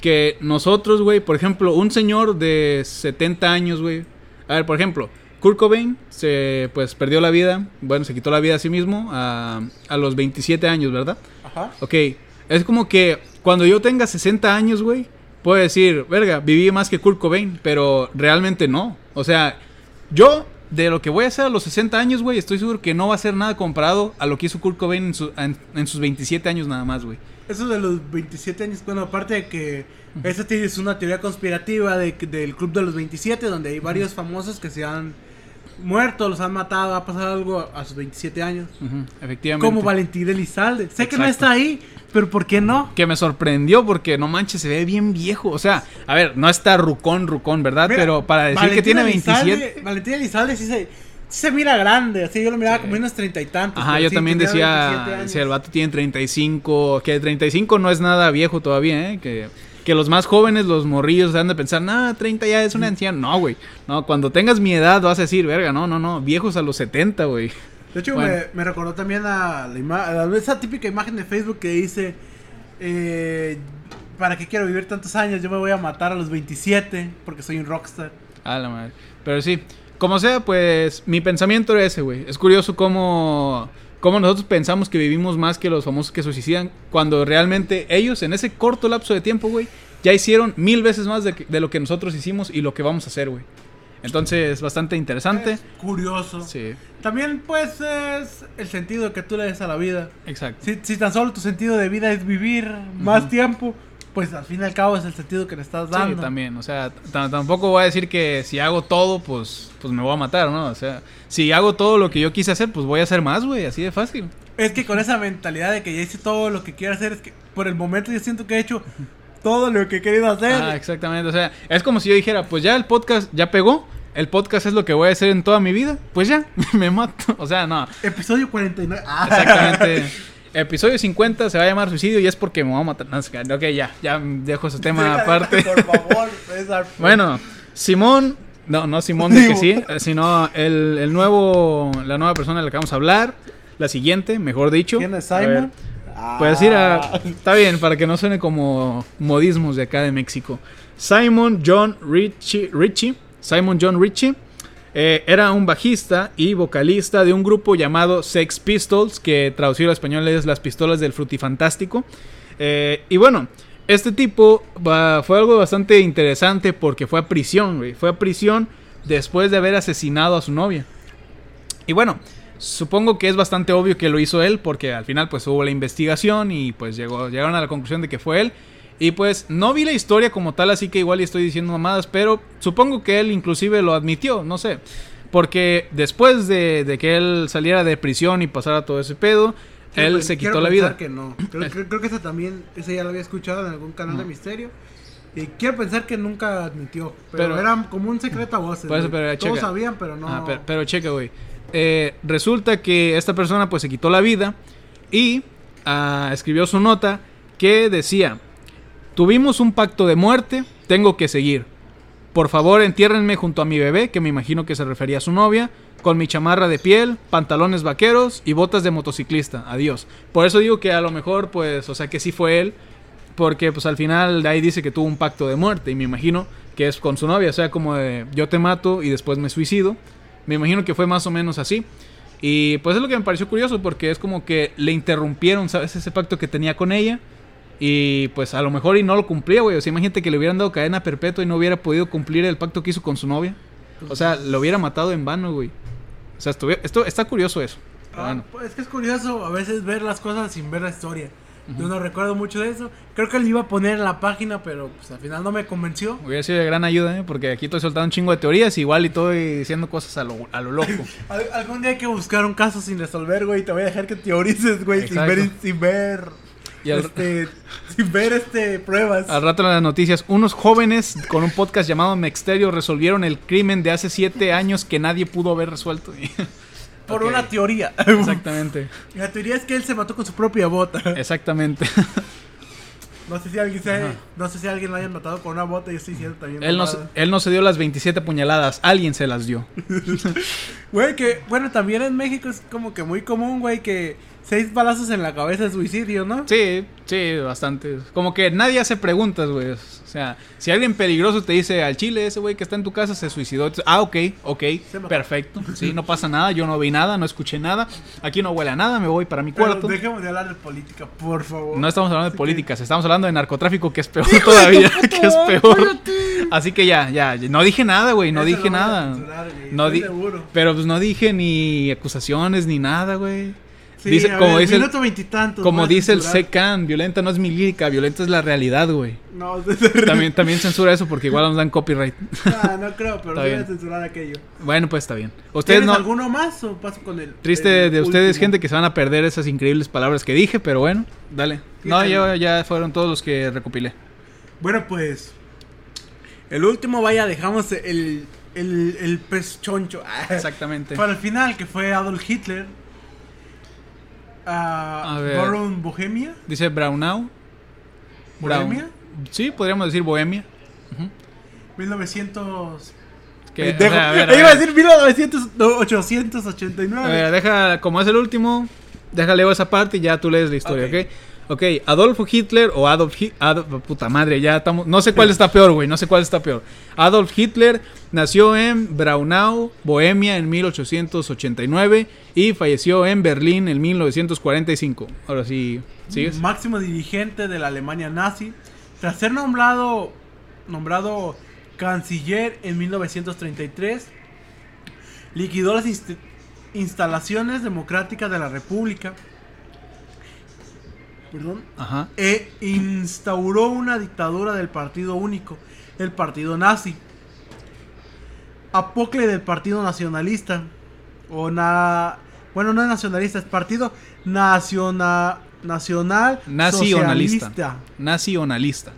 S2: que nosotros, güey, por ejemplo, un señor de 70 años, güey. A ver, por ejemplo, Kurt Cobain se, pues, perdió la vida, bueno, se quitó la vida a sí mismo a, a los 27 años, ¿verdad?
S3: Ajá.
S2: Ok, es como que cuando yo tenga 60 años, güey, puedo decir, verga, viví más que Kurt Cobain, pero realmente no. O sea, yo de lo que voy a hacer a los 60 años, güey, estoy seguro que no va a ser nada comparado a lo que hizo Kurt Cobain en, su- en- en sus 27 años nada más, güey.
S3: Eso de los 27 años, bueno, aparte de que esa es una teoría conspirativa de, del club de los 27, donde hay varios famosos que se han muerto, los han matado, ha pasado algo a sus 27 años.
S2: Efectivamente.
S3: Como Valentín Elizalde. Sé que no está ahí, pero ¿por qué no?
S2: que me sorprendió porque no manches, se ve bien viejo. O sea, a ver, no está rucón, rucón, ¿verdad?
S3: Mira,
S2: Pero para decir que tiene
S3: Elizalde-
S2: 27.
S3: Valentín Elizalde sí se, se mira grande, así yo lo miraba como unos treinta y tantos.
S2: Ajá, yo
S3: sí,
S2: también
S3: tenía 27
S2: decía, si el vato tiene 35, que 35 no es nada viejo todavía, ¿eh? Que, que los más jóvenes, los morrillos, han de pensar, nah, 30 ya es un anciano. No, güey. No, cuando tengas mi edad vas a decir, verga, no, no, no, viejos a los 70, güey.
S3: De hecho,
S2: Bueno.
S3: me, me recordó también a, la a esa típica imagen de Facebook que dice: eh, ¿Para qué quiero vivir tantos años? Yo me voy a matar a los 27 porque soy un rockstar.
S2: A la madre. Pero sí, como sea, pues mi pensamiento era ese, güey. Es curioso cómo, cómo nosotros pensamos que vivimos más que los famosos que suicidan, cuando realmente ellos en ese corto lapso de tiempo, güey, ya hicieron mil veces más de, que- de lo que nosotros hicimos y lo que vamos a hacer, güey. Entonces, bastante interesante.
S3: Es curioso.
S2: Sí,
S3: También, pues, es el sentido que tú le des a la vida.
S2: exacto.
S3: Si, si tan solo tu sentido de vida es vivir más tiempo, pues al fin y al cabo es el sentido que le estás
S2: Sí,
S3: dando.
S2: también, o sea, tampoco voy a decir que si hago todo, pues, pues me voy a matar, ¿no? O sea, si hago todo lo que yo quise hacer, pues voy a hacer más, güey, así de fácil.
S3: Es que con esa mentalidad de que ya hice todo lo que quiero hacer, es que por el momento yo siento que he hecho todo lo que he querido hacer.
S2: Ah, exactamente. O sea, es como si yo dijera, pues ya el podcast ya pegó. El podcast es lo que voy a hacer en toda mi vida. Pues ya, me mato. O sea, no.
S3: Episodio 49. Ah.
S2: Exactamente. Episodio 50 se va a llamar suicidio y es porque me voy a matar. No, ok, ya, ya dejo ese tema
S3: Déjale,
S2: aparte.
S3: Por favor, César.
S2: Bueno, Simón, no, no Simón de que sí, eh, sino el, el nuevo, la nueva persona de la que vamos a hablar. La siguiente, mejor dicho.
S3: ¿Quién es. Simon? Ah.
S2: Puedes ir a. Está bien, para que no suene como modismos de acá de México. Simon John Ritchie. Ritchie Simon John Ritchie. eh, era un bajista y vocalista de un grupo llamado Sex Pistols, que traducido al español es Las Pistolas del Frutifantástico. Eh, y bueno, este tipo fue algo bastante interesante porque fue a prisión. Fue a prisión después de haber asesinado a su novia. Y bueno, supongo que es bastante obvio que lo hizo él porque al final pues hubo la investigación y pues llegaron a la conclusión de que fue él. Y pues no vi la historia como tal, así que igual estoy diciendo mamadas, pero supongo que él inclusive lo admitió, no sé. Porque después de, de que él saliera de prisión y pasara todo ese pedo,
S3: Sí,
S2: él
S3: pues,
S2: se quitó la vida.
S3: que no. Creo, creo- creo que ese también, ese ya lo había escuchado en algún canal de misterio. Y quiero pensar que nunca admitió. Pero,
S2: Pero-
S3: era como un secreto a voces.
S2: Pero,
S3: Todos
S2: checa.
S3: sabían, pero no.
S2: Ah, pero, pero checa, güey. Eh, resulta que esta persona pues se quitó la vida y ah, escribió su nota que decía, tuvimos un pacto de muerte, tengo que seguir. Por favor, entiérrenme junto a mi bebé, que me imagino que se refería a su novia, con mi chamarra de piel, pantalones vaqueros y botas de motociclista. Adiós. Por eso digo que a lo mejor, pues, o sea, que sí fue él, porque pues al final de ahí dice que tuvo un pacto de muerte y me imagino que es con su novia, o sea, como de yo te mato y después me suicido. Me imagino que fue más o menos así. Y pues es lo que me pareció curioso porque es como que le interrumpieron, ¿sabes? Ese pacto que tenía con ella. Y pues a lo mejor y no lo cumplía, güey. O sea, imagínate que le hubieran dado cadena perpetua y no hubiera podido cumplir el pacto que hizo con su novia. O sea, lo hubiera matado en vano, güey. O sea, estuvi- esto, está curioso eso.
S3: Ah,
S2: bueno.
S3: pues, es que es curioso a veces ver las cosas sin ver la historia. Yo no recuerdo mucho de eso. Creo que le iba a poner en la página, pero pues al final no me convenció.
S2: Hubiera sido de gran ayuda, ¿eh? Porque aquí estoy soltando un chingo de teorías, igual y estoy diciendo cosas a lo, a lo loco.
S3: Al- algún día hay que buscar un caso sin resolver, güey. Te voy a dejar que teorices, güey, sin ver, sin ver,
S2: Y al-
S3: este, sin ver, este, pruebas.
S2: Al rato en las noticias, unos jóvenes con un podcast llamado Mexterio resolvieron el crimen de hace siete años que nadie pudo haber resuelto.
S3: por una teoría.
S2: Exactamente,
S3: La teoría es que él se mató con su propia bota.
S2: exactamente.
S3: No sé si alguien se, no sé si alguien lo hayan matado con una bota y estoy diciendo también.
S2: Él no, él no se dio las 27 puñaladas, alguien se las dio.
S3: Güey, que, bueno, también en México es como que muy común, güey, que seis balazos en la cabeza es suicidio, ¿no?
S2: Sí, sí, bastante. Como que nadie hace preguntas, güey. O sea, si alguien peligroso te dice al chile, ese güey que está en tu casa se suicidó. Ah, ok, ok, perfecto. Sí, no pasa nada, yo no vi nada, no escuché nada. Aquí no huele a nada, me voy para mi
S3: Pero
S2: cuarto.
S3: dejemos de hablar de política, por favor.
S2: No estamos hablando
S3: Así
S2: de
S3: que-
S2: políticas, estamos hablando de narcotráfico, que es peor todavía, que es peor. Así que ya, ya, no dije nada, güey, no
S3: Eso
S2: dije nada.
S3: censurar,
S2: No di-
S3: seguro.
S2: pero pues no dije ni acusaciones ni nada, güey.
S3: Sí,
S2: dice, como
S3: ver,
S2: dice, el,
S3: minuto veintitantos,
S2: como dice el. Secan, violenta no es mi lírica, violenta es la realidad, güey.
S3: No,
S2: También, también censura eso porque igual nos dan copyright.
S3: Ah, no creo, pero voy a censurar aquello.
S2: Bueno, pues está bien. Ustedes
S3: ¿Tienes
S2: no.
S3: alguno más o paso con el
S2: Triste
S3: el
S2: de ustedes,
S3: último?
S2: gente, que se van a perder esas increíbles palabras que dije, pero bueno, dale. No, yo ya fueron todos los que recopilé.
S3: Bueno, pues. El último, vaya, dejamos el. El, el pez choncho.
S2: Exactamente.
S3: Para el final, que fue Adolf Hitler. Ah,
S2: A ver.
S3: Bohemia.
S2: Dice Braunau. Braun-
S3: ¿Bohemia?
S2: Sí, podríamos decir Bohemia.
S3: 1900.
S2: Que,
S3: Pendejo.
S2: o sea, a ver, a
S3: Iba a
S2: ver.
S3: decir 1900, no,
S2: A
S3: 889.
S2: ver, deja, como es el último, déjale esa parte y ya tú lees la historia,
S3: Ok.
S2: ¿ok? Ok, Adolfo Hitler o Adolf Hitler, puta madre, ya estamos, no sé cuál está peor, güey, no sé cuál está peor. Adolf Hitler nació en Braunau, Bohemia en 1889 y falleció en Berlín en 1945. Ahora sí, ¿sigues?
S3: Máximo dirigente de la Alemania nazi. Tras ser nombrado, nombrado canciller en 1933, liquidó las inst- instalaciones democráticas de la República. Perdón.
S2: Ajá.
S3: e instauró una dictadura del partido único, el partido nazi. Apocle del partido nacionalista. O na... Bueno, no es nacionalista, es partido nacional, nacional
S2: Nacionalista.
S3: socialista.
S2: Nacionalista.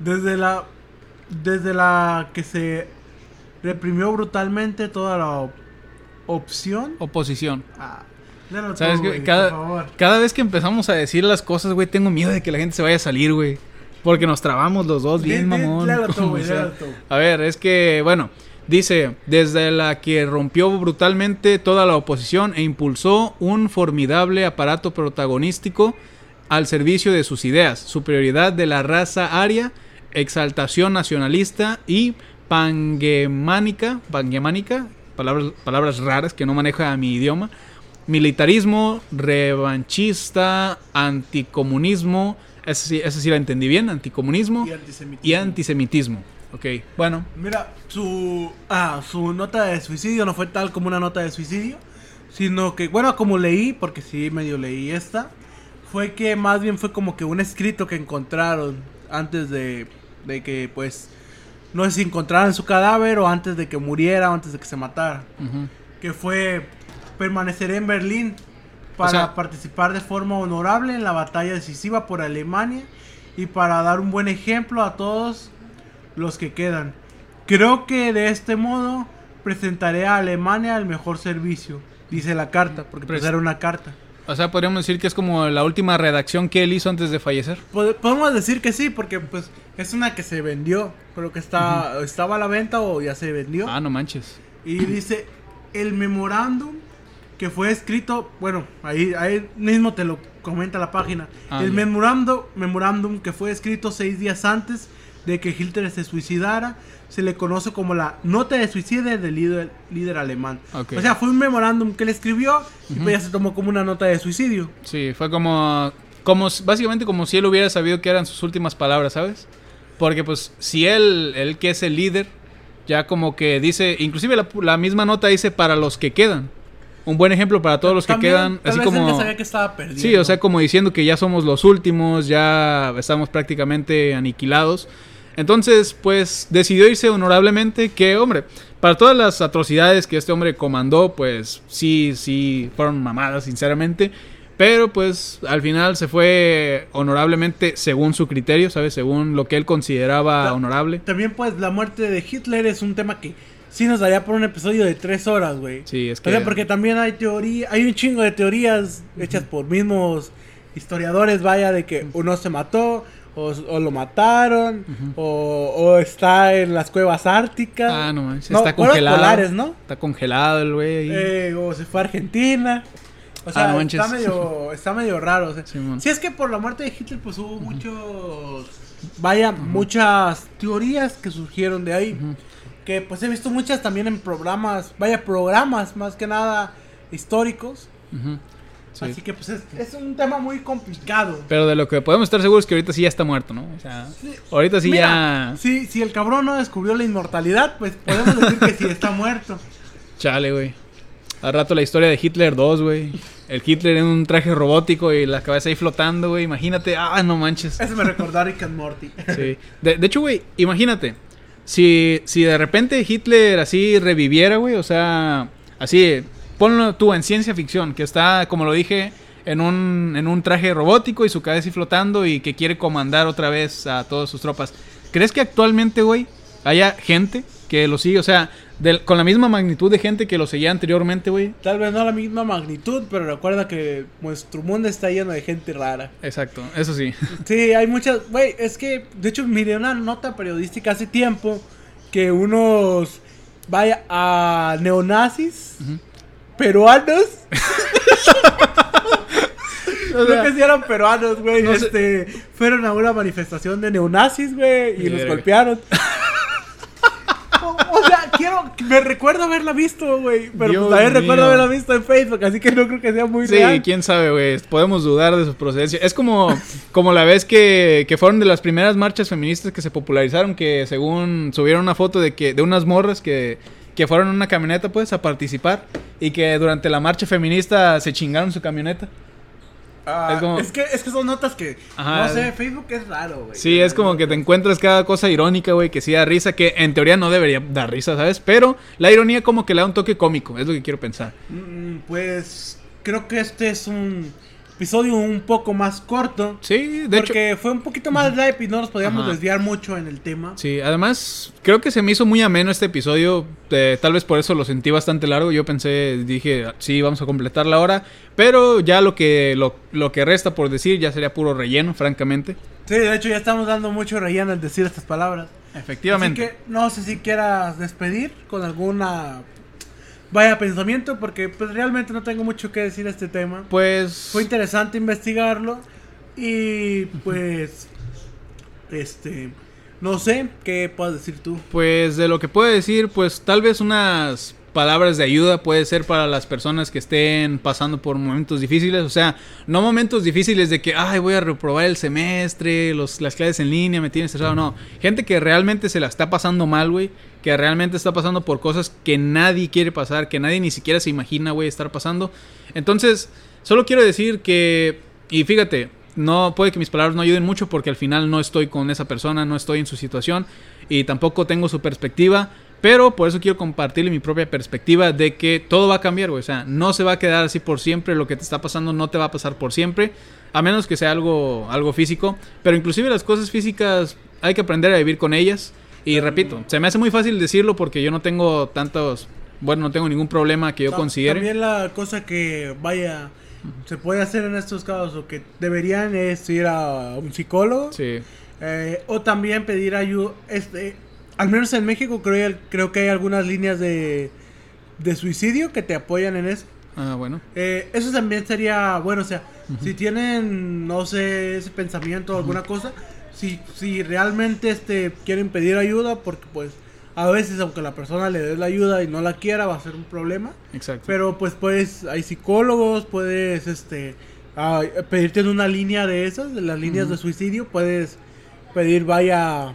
S3: Desde la, desde la que se reprimió brutalmente toda la op- opción.
S2: Oposición.
S3: Ah, tú,
S2: ¿Sabes
S3: por
S2: Cada,
S3: favor.
S2: cada vez que empezamos a decir las cosas, güey, tengo miedo de que la gente se vaya a salir, güey. Porque nos trabamos los dos bien, mamón.
S3: tú.
S2: a ver, es que, bueno, dice, desde la que rompió brutalmente toda la oposición e impulsó un formidable aparato protagonístico al servicio de sus ideas, superioridad de la raza aria, exaltación nacionalista y pangemánica, pangemánica, palabras, palabras raras que no maneja mi idioma, militarismo, revanchista, anticomunismo, esa sí, esa sí la entendí bien, anticomunismo
S3: Y antisemitismo.
S2: y antisemitismo. Ok, bueno,
S3: Mira, su, ah, su nota de suicidio no fue tal como una nota de suicidio, sino que, bueno, como leí, porque sí medio leí esta, fue que más bien fue como que un escrito que encontraron antes de, de que, pues, no sé si encontraran su cadáver o antes de que muriera o antes de que se matara, que fue permaneceré en Berlín para
S2: O sea-
S3: participar de forma honorable en la batalla decisiva por Alemania y para dar un buen ejemplo a todos los que quedan. Creo que de este modo presentaré a Alemania el mejor servicio, dice la carta, porque pues era una carta.
S2: O sea, podríamos decir que es como la última redacción que él hizo antes de fallecer.
S3: Pod- Podemos decir que sí, porque pues es una que se vendió, pero que está, estaba a la venta o ya se vendió.
S2: Ah, no manches.
S3: Y dice, el memorándum que fue escrito, bueno, ahí, ahí mismo te lo comenta la página.
S2: Ah,
S3: el memorándum, memorándum que fue escrito seis días antes de que Hitler se suicidara, se le conoce como la nota de suicidio del líder, líder alemán.
S2: Ok.
S3: O sea, fue un memorándum que él escribió y pues ya se tomó como una nota de suicidio.
S2: Sí, fue como, como, básicamente como si él hubiera sabido que eran sus últimas palabras, ¿sabes? Porque pues si él, él que es el líder, ya como que dice, inclusive la, la misma nota dice para los que quedan. Un buen ejemplo para todos los que
S3: También,
S2: quedan,
S3: tal
S2: así
S3: vez él
S2: como...
S3: ya sabía que estaba perdiendo.
S2: Sí, o sea, como diciendo que ya somos los últimos, ya estamos prácticamente aniquilados. Entonces, pues decidió irse honorablemente, que hombre, para todas las atrocidades que este hombre comandó, pues sí, sí, fueron mamadas, sinceramente. Pero pues al final se fue honorablemente según su criterio, ¿sabes? Según lo que él consideraba honorable.
S3: También, pues, la muerte de Hitler es un tema que sí nos daría por un episodio de tres horas, güey.
S2: Sí, es
S3: O
S2: que...
S3: sea, porque también hay teoría, hay un chingo de teorías hechas por mismos historiadores, vaya, de que uno se mató, o, o lo mataron, o, o está en las cuevas árticas.
S2: Ah, no manches,
S3: No,
S2: está congelado.
S3: polares, ¿no?
S2: Está congelado el güey ahí.
S3: Eh, o se fue a Argentina. O sea,
S2: Ah, no manches.
S3: está medio, está medio raro. O sea, si es que por la muerte de Hitler, pues hubo muchos, vaya, muchas teorías que surgieron de ahí. Que pues he visto muchas también en programas, vaya, programas más que nada históricos.
S2: Sí.
S3: Así que pues es, es un tema muy complicado.
S2: Pero de lo que podemos estar seguros es que ahorita sí ya está muerto, ¿no? O sea,
S3: Sí.
S2: ahorita sí
S3: Mira,
S2: ya...
S3: Si, si el cabrón no descubrió la inmortalidad, pues podemos decir que sí está muerto.
S2: Chale, güey. Al rato la historia de Hitler 2, güey. El Hitler en un traje robótico y la cabeza ahí flotando, güey. Imagínate. Ah, no manches.
S3: Eso me recordó a Rick and Morty.
S2: Sí. De, de hecho, güey, imagínate. Si, si de repente Hitler así reviviera, güey. O sea, así, ponlo tú en ciencia ficción. Que está, como lo dije, en un, en un traje robótico y su cabeza ahí flotando y que quiere comandar otra vez a todas sus tropas. ¿Crees que actualmente, güey, haya gente que lo sigue? O sea, del- con la misma magnitud de gente que lo seguía anteriormente, güey.
S3: Tal vez no la misma magnitud, pero recuerda que nuestro mundo está lleno de gente rara.
S2: Exacto, eso sí.
S3: Sí, hay muchas. Güey, es que, de hecho, miré una nota periodística hace tiempo que unos. Vaya, a neonazis
S2: Ujú.
S3: Peruanos.
S2: O
S3: Creo que sí eran peruanos, güey.
S2: no sé.
S3: este, fueron a una manifestación de neonazis, güey, y los golpearon. o, o sea, quiero. Me recuerdo haberla visto, güey. Pero
S2: Dios
S3: pues, también recuerdo haberla visto en Facebook, así que no creo que sea muy
S2: Sí,
S3: real.
S2: quién sabe, güey. Podemos dudar de su procedencia. Es como, como la vez que, que fueron de las primeras marchas feministas que se popularizaron, que según subieron una foto de que de unas morras que, que fueron en una camioneta, pues, a participar. Y que durante la marcha feminista se chingaron su camioneta.
S3: Ah,
S2: Es como-
S3: es, que, es que son notas que.
S2: Ajá.
S3: No sé, Facebook es raro, güey.
S2: Sí, es como que te encuentras cada cosa irónica, güey, que sí da risa, que en teoría no debería dar risa, ¿sabes? Pero la ironía como que le da un toque cómico, es lo que quiero pensar.
S3: Mm, Pues creo que este es un episodio un poco más corto.
S2: Sí, de hecho...
S3: porque fue un poquito más live y no nos podíamos
S2: Ajá.
S3: desviar mucho en el tema.
S2: Sí, además creo que se me hizo muy ameno este episodio, eh, tal vez por eso lo sentí bastante largo, yo pensé, dije, sí, vamos a completar la hora, pero ya lo que, lo, lo que resta por decir ya sería puro relleno, francamente.
S3: Sí, de hecho ya estamos dando mucho relleno al decir estas palabras.
S2: Efectivamente.
S3: Así que no sé si quieras despedir con alguna vaya pensamiento porque pues realmente no tengo mucho que decir a este tema.
S2: Pues...
S3: Fue interesante investigarlo y pues este no sé qué puedes decir tú.
S2: Pues de lo que puedo decir, pues tal vez unas palabras de ayuda puede ser para las personas que estén pasando por momentos difíciles, o sea, no momentos difíciles de que, ay, voy a reprobar el semestre, los, las clases en línea, me tienen estresado, no, gente que realmente se la está pasando mal, güey, que realmente está pasando por cosas que nadie quiere pasar, que nadie ni siquiera se imagina, güey, estar pasando. Entonces, solo quiero decir que, y fíjate, no puede que mis palabras no ayuden mucho porque al final no estoy con esa persona, no estoy en su situación y tampoco tengo su perspectiva, pero por eso quiero compartirle mi propia perspectiva de que todo va a cambiar, güey, o sea, no se va a quedar así por siempre, lo que te está pasando no te va a pasar por siempre, a menos que sea algo algo físico, pero inclusive las cosas físicas hay que aprender a vivir con ellas y repito, se me hace muy fácil decirlo porque yo no tengo tantos bueno, no tengo ningún problema que yo
S3: Ta-
S2: considere.
S3: También la cosa que vaya se puede hacer en estos casos o que deberían es ir a un psicólogo
S2: Sí.
S3: eh, o también pedir ayuda. Este, al menos en México creo, creo que hay algunas líneas de, de suicidio que te apoyan en eso.
S2: Ah, bueno.
S3: Eh, eso también sería bueno, o sea, si tienen, no sé, ese pensamiento o alguna cosa, si, si realmente este, quieren pedir ayuda, porque pues a veces aunque la persona le dé la ayuda y no la quiera, va a ser un problema.
S2: Exacto.
S3: Pero pues puedes, hay psicólogos, puedes este pedirte en una línea de esas, de las líneas de suicidio, puedes pedir vaya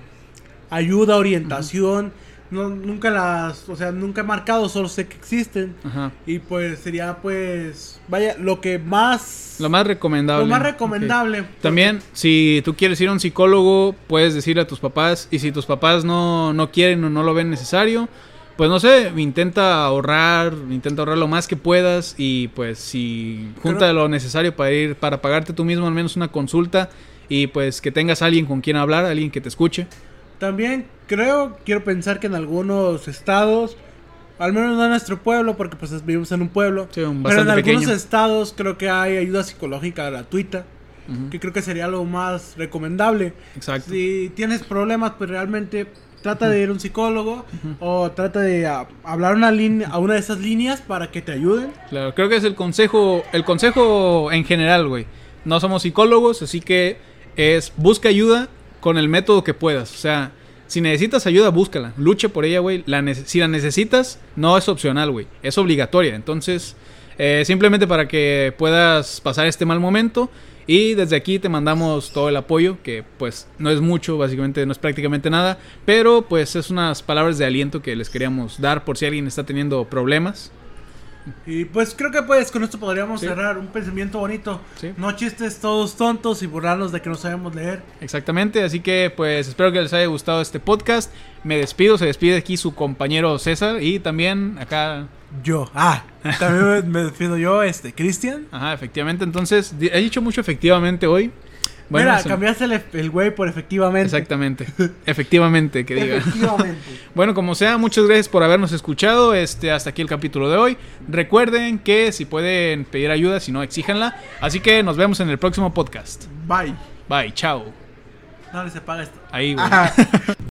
S3: ayuda, orientación. No, nunca las, o sea, nunca he marcado, solo sé que existen.
S2: Ajá.
S3: Y pues sería pues, vaya, lo que más...
S2: Lo más recomendable.
S3: lo más recomendable.
S2: También, si tú quieres ir a un psicólogo, puedes decir a tus papás. Y si tus papás no, no quieren o no lo ven necesario, pues no sé, intenta ahorrar, intenta ahorrar lo más que puedas. Y pues si junta
S3: Creo-
S2: lo necesario para ir, para pagarte tú mismo al menos una consulta. Y pues que tengas alguien con quien hablar, alguien que te escuche.
S3: También creo, quiero pensar que en algunos estados, al menos no en nuestro pueblo, porque pues vivimos en un pueblo,
S2: Sí, un
S3: pero en algunos
S2: pequeño.
S3: estados creo que hay ayuda psicológica gratuita, que creo que sería lo más recomendable.
S2: Exacto.
S3: Si tienes problemas, pues realmente trata de ir a un psicólogo o trata de ah, hablar una línea, a una de esas líneas para que te ayuden.
S2: Claro, creo que es el consejo, el consejo en general, güey. No somos psicólogos, así que es busca ayuda con el método que puedas. O sea, si necesitas ayuda, búscala. Lucha por ella, güey. Si la necesitas, no es opcional, güey. Es obligatoria. Entonces, eh, simplemente para que puedas pasar este mal momento. Y desde aquí te mandamos todo el apoyo, que pues no es mucho, básicamente no es prácticamente nada. Pero pues es unas palabras de aliento que les queríamos dar por si alguien está teniendo problemas.
S3: Y pues creo que pues con esto podríamos
S2: Sí.
S3: cerrar un pensamiento bonito.
S2: Sí.
S3: No chistes todos tontos y burlarnos de que no sabemos leer.
S2: Exactamente, así que pues espero que les haya gustado este podcast. Me despido, se despide aquí su compañero César y también acá,
S3: Yo. Ah, también me, despido yo, este, Cristian.
S2: ajá, efectivamente. Entonces, he dicho mucho efectivamente hoy. Bueno,
S3: Mira,
S2: se-
S3: cambiaste el, güey por efectivamente.
S2: Exactamente, efectivamente, que diga.
S3: Efectivamente.
S2: Bueno, como sea, muchas gracias por habernos escuchado. Este, hasta aquí el capítulo de hoy. Recuerden que si pueden pedir ayuda, si no, exíjanla. Así que nos vemos en el próximo podcast.
S3: Bye.
S2: Bye, chao.
S3: Dale, se paga esto.
S2: Ahí, güey.